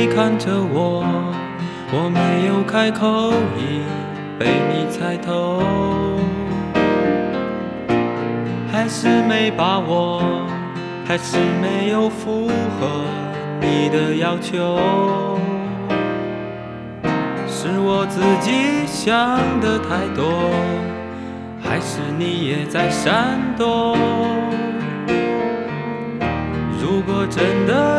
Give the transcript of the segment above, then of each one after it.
你看着我，我没有开口，已被你猜透。还是没把握，还是没有符合你的要求，是我自己想的太多，还是你也在闪躲？如果真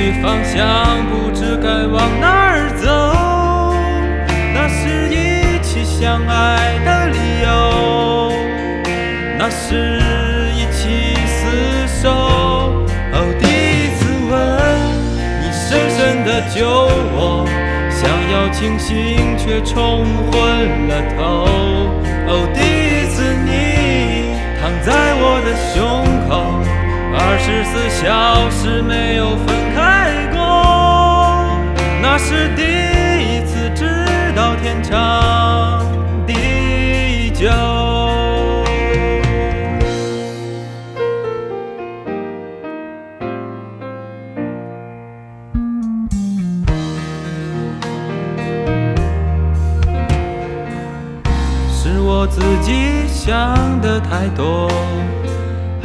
去方向，不知该往哪儿走。那是一起相爱的理由，那是一起厮守。哦，第一次吻你，深深的酒我，想要清醒却冲昏了头。哦，第一次你躺在我的胸，四小时没有分开过，那是第一次知道天长地久。是我自己想的太多，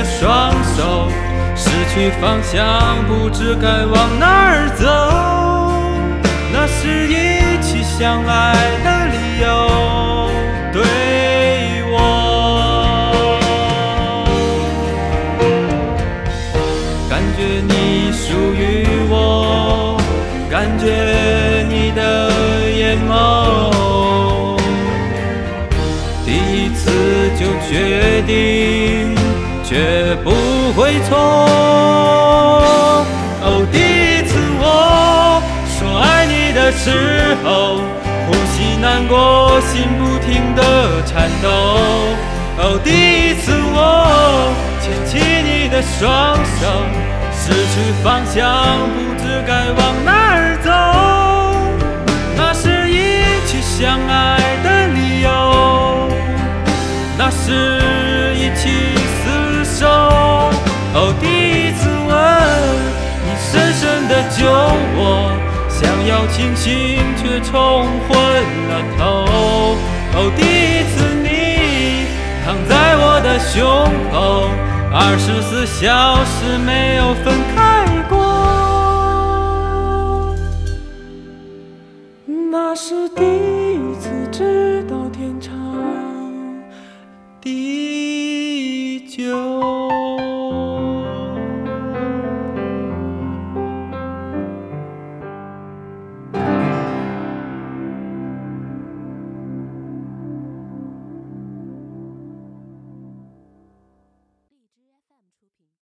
的双手，失去方向，不知该往哪儿走。那是一起相爱的理由，对我。感觉你属于我，感觉你的眼眸，第一次就决定，绝不会错。哦，第一次我说爱你的时候，呼吸难过，心不停的颤抖。哦，第一次我牵起你的双手，失去方向，不知该往哪儿走。那是一起相爱的理由，那是一起厮手哦，第一次吻你深深的酒窝，想要清醒却冲昏了头。哦，第一次你躺在我的胸口，二十四小时没有分开过。那是第一。